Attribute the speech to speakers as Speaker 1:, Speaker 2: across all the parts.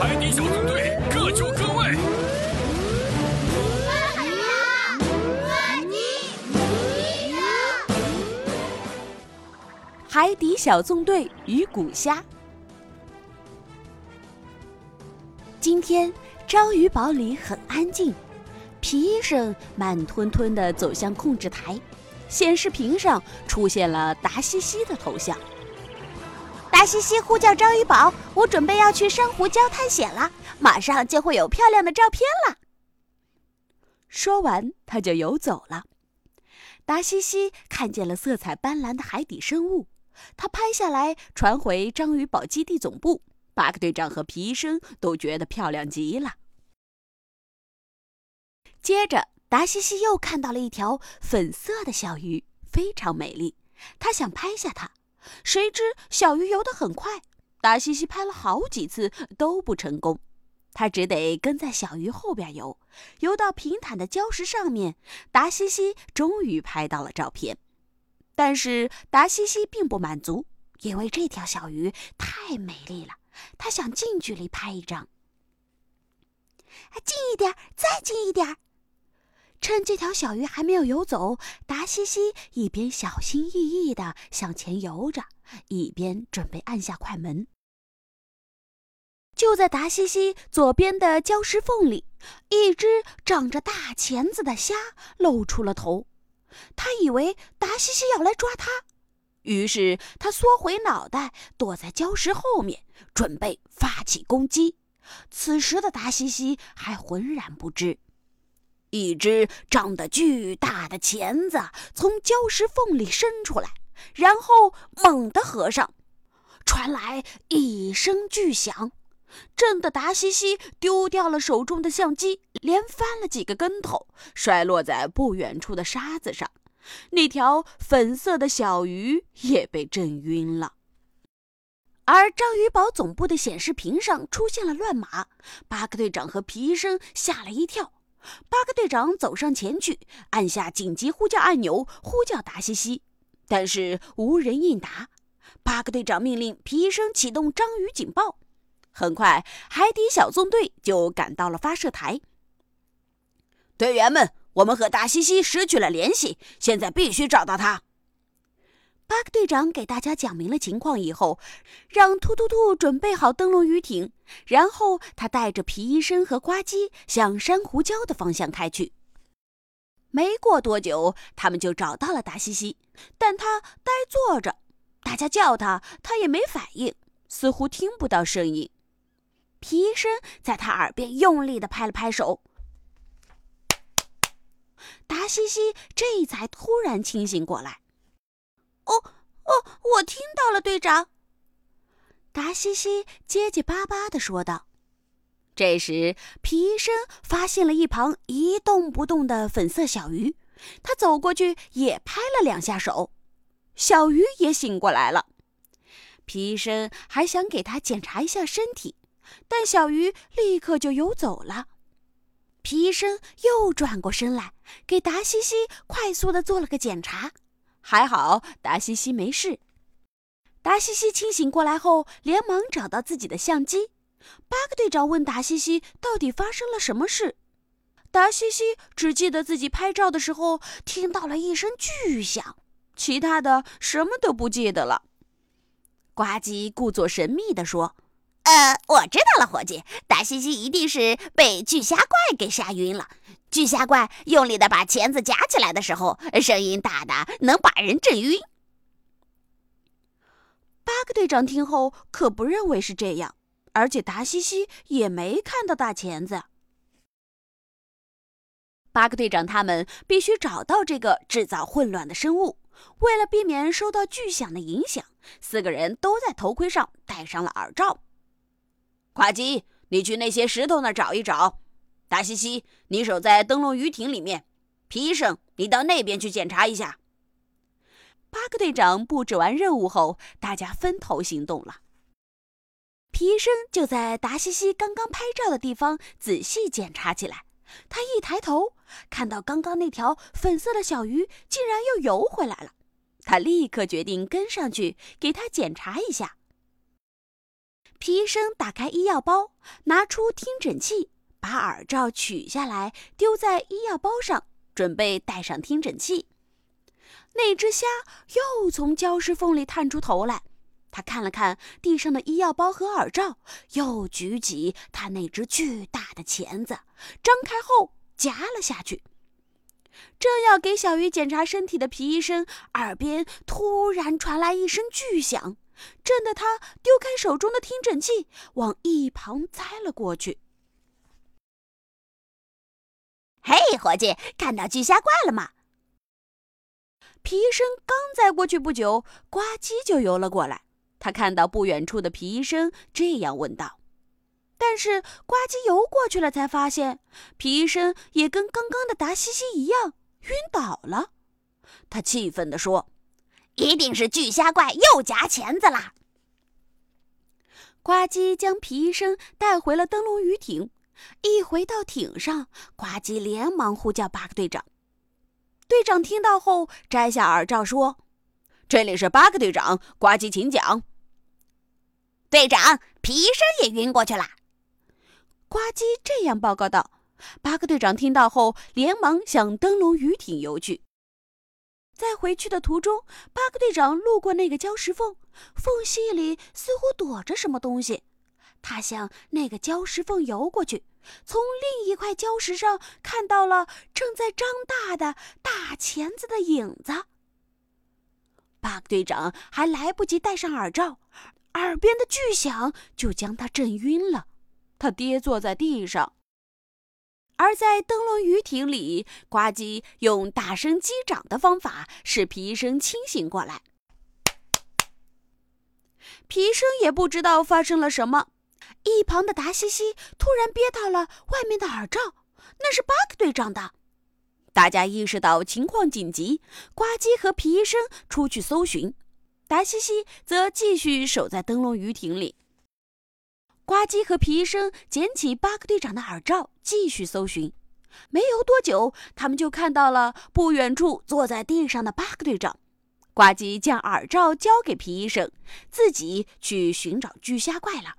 Speaker 1: 海底小纵队各就各位。
Speaker 2: 海底小纵队与古虾。今天章鱼堡里很安静，皮医生慢吞吞地走向控制台，显示屏上出现了达西西的头像。
Speaker 3: 达西西呼叫章鱼堡，我准备要去珊瑚礁探险了，马上就会有漂亮的照片了。
Speaker 2: 说完，他就游走了。达西西看见了色彩斑斓的海底生物。他拍下来，传回章鱼堡基地总部。巴克队长和皮医生都觉得漂亮极了。接着，达西西又看到了一条粉色的小鱼，非常美丽。他想拍下它，谁知小鱼游得很快，达西西拍了好几次都不成功。他只得跟在小鱼后边游，游到平坦的礁石上面，达西西终于拍到了照片。但是达西西并不满足，因为这条小鱼太美丽了，他想近距离拍一张。
Speaker 3: 近一点，再近一点。
Speaker 2: 趁这条小鱼还没有游走，达西西一边小心翼翼地向前游着，一边准备按下快门。就在达西西左边的礁石缝里，一只长着大钳子的虾露出了头。他以为达西西要来抓他，于是他缩回脑袋，躲在礁石后面，准备发起攻击。此时的达西西还浑然不知，一只长得巨大的钳子从礁石缝里伸出来，然后猛地合上，传来一声巨响。震得达西西丢掉了手中的相机，连翻了几个跟头，摔落在不远处的沙子上。那条粉色的小鱼也被震晕了。而章鱼堡总部的显示屏上出现了乱码，巴克队长和皮医生吓了一跳。巴克队长走上前去，按下紧急呼叫按钮，呼叫达西西，但是无人应答。巴克队长命令皮医生启动章鱼警报。很快，海底小纵队就赶到了发射台。
Speaker 4: 队员们，我们和达西西失去了联系，现在必须找到他。
Speaker 2: 长给大家讲明了情况以后，让突突兔准备好灯笼鱼艇，然后他带着皮医生和呱唧向珊瑚礁的方向开去。没过多久，他们就找到了达西西，但他呆坐着，大家叫他，他也没反应，似乎听不到声音。皮医生在他耳边用力的拍了拍手，达西西这才突然清醒过来。
Speaker 3: 哦哦，我听到了，队长。
Speaker 2: 达西西结结巴巴的说道。这时，皮医生发现了一旁一动不动的粉色小鱼，他走过去也拍了两下手，小鱼也醒过来了。皮医生还想给他检查一下身体。但小鱼立刻就游走了。皮医生又转过身来，给达西西快速的做了个检查，还好达西西没事。达西西清醒过来后，连忙找到自己的相机。巴克队长问达西西到底发生了什么事，达西西只记得自己拍照的时候听到了一声巨响，其他的什么都不记得了。呱唧故作神秘地说。
Speaker 3: 呃，我知道了，伙计，达西西一定是被巨虾怪给吓晕了。巨虾怪用力的把钳子夹起来的时候，声音大的能把人震晕。
Speaker 2: 巴克队长听后可不认为是这样，而且达西西也没看到大钳子。巴克队长他们必须找到这个制造混乱的生物。为了避免受到巨响的影响，四个人都在头盔上戴上了耳罩。
Speaker 4: 呱唧，你去那些石头那儿找一找。达西西，你守在灯笼鱼艇里面。皮医生，你到那边去检查一下。
Speaker 2: 巴克队长布置完任务后，大家分头行动了。皮医生就在达西西刚刚拍照的地方仔细检查起来。他一抬头，看到刚刚那条粉色的小鱼竟然又游回来了。他立刻决定跟上去给他检查一下。皮医生打开医药包，拿出听诊器，把耳罩取下来，丢在医药包上，准备戴上听诊器。那只虾又从礁石缝里探出头来，他看了看地上的医药包和耳罩，又举起他那只巨大的钳子，张开后夹了下去。正要给小鱼检查身体的皮医生耳边突然传来一声巨响，震得他丢开手中的听诊器，往一旁栽了过去。
Speaker 3: 嘿，伙计，看到巨虾怪了吗？
Speaker 2: 皮医生刚栽过去不久，呱唧就游了过来。他看到不远处的皮医生，这样问道。但是呱唧游过去了，才发现皮医生也跟刚刚的达西西一样晕倒了。他气愤地说：“
Speaker 3: 一定是巨虾怪又夹钳子啦！”
Speaker 2: 呱唧将皮医生带回了灯笼鱼艇。一回到艇上，呱唧连忙呼叫巴克队长。队长听到后摘下耳罩说：“
Speaker 4: 这里是巴克队长，呱唧，请讲。”
Speaker 3: 队长，皮医生也晕过去了。
Speaker 2: 呱唧这样报告道。巴克队长听到后，连忙向灯笼鱼艇游去。在回去的途中，巴克队长路过那个礁石缝，缝隙里似乎躲着什么东西。他向那个礁石缝游过去，从另一块礁石上看到了正在张大的大钳子的影子。巴克队长还来不及戴上耳罩，耳边的巨响就将他震晕了。他跌坐在地上，而在灯笼鱼艇里，呱唧用大声击掌的方法使皮医生清醒过来。皮医生也不知道发生了什么，一旁的达西西突然憋到了外面的耳罩，那是巴克队长的。大家意识到情况紧急，呱唧和皮医生出去搜寻，达西西则继续守在灯笼鱼艇里。呱唧和皮医生捡起巴克队长的耳罩，继续搜寻。没有多久，他们就看到了不远处坐在地上的巴克队长。呱唧将耳罩交给皮医生，自己去寻找巨虾怪了。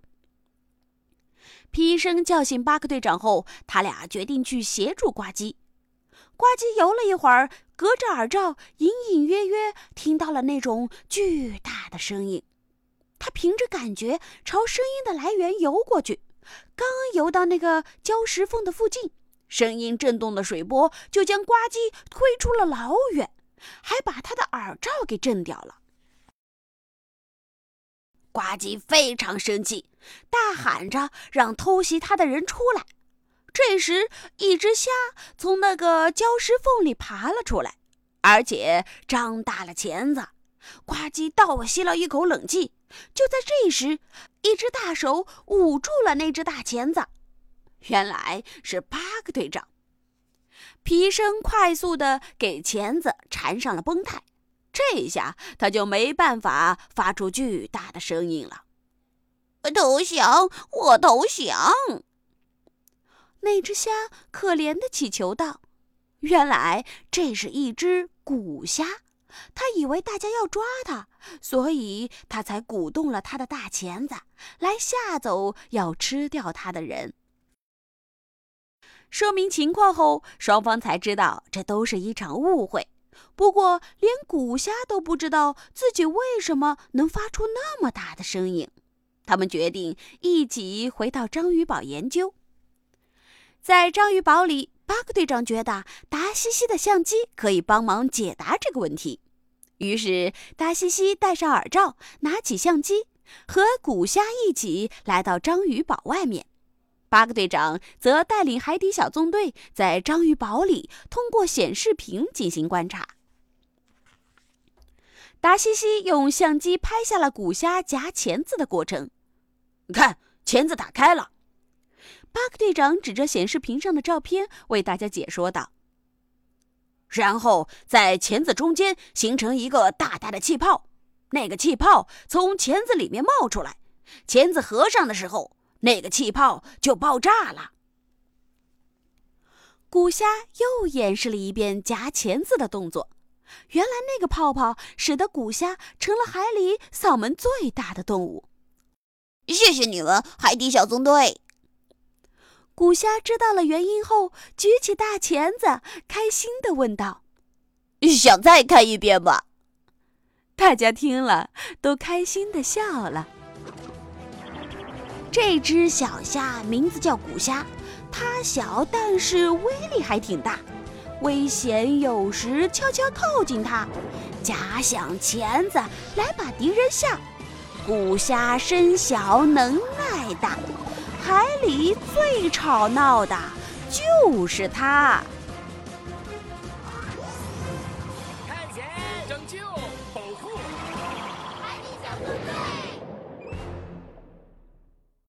Speaker 2: 皮医生叫醒巴克队长后，他俩决定去协助呱唧。呱唧游了一会儿，隔着耳罩，隐隐约约听到了那种巨大的声音。他凭着感觉朝声音的来源游过去，刚游到那个礁石缝的附近，声音震动的水波就将呱唧推出了老远，还把他的耳罩给震掉了。呱唧非常生气，大喊着让偷袭他的人出来。这时，一只虾从那个礁石缝里爬了出来，而且张大了钳子。呱唧倒吸了一口冷气。就在这时，一只大手捂住了那只大钳子，原来是巴克队长。皮生快速的给钳子缠上了绷带，这下他就没办法发出巨大的声音了。
Speaker 3: 投降！我投降！
Speaker 2: 那只虾可怜的乞求道：“原来这是一只古虾。”它以为大家要抓它，所以它才鼓动了他的大钳子，来吓走要吃掉它的人。说明情况后，双方才知道这都是一场误会。不过，连古虾都不知道自己为什么能发出那么大的声音。他们决定一起回到章鱼堡研究。在章鱼堡里。巴克队长觉得达西西的相机可以帮忙解答这个问题，于是达西西戴上耳罩，拿起相机，和古虾一起来到章鱼堡外面。巴克队长则带领海底小纵队在章鱼堡里通过显示屏进行观察。达西西用相机拍下了古虾夹钳子的过程，
Speaker 4: 看，钳子打开了。
Speaker 2: 巴克队长指着显示屏上的照片为大家解说道：“
Speaker 4: 然后在钳子中间形成一个大大的气泡，那个气泡从钳子里面冒出来，钳子合上的时候，那个气泡就爆炸了。”
Speaker 2: 古虾又演示了一遍夹钳子的动作，原来那个泡泡使得古虾成了海里嗓门最大的动物。
Speaker 3: 谢谢谢你们，海底小纵队。
Speaker 2: 古虾知道了原因后，举起大钳子，开心的问道：“
Speaker 3: 想再看一遍吗？”
Speaker 2: 大家听了，都开心地笑了。这只小虾名字叫古虾，它小，但是威力还挺大。危险有时悄悄靠近它，假想钳子来把敌人吓。古虾身小，能耐大，海里最吵闹的就是它。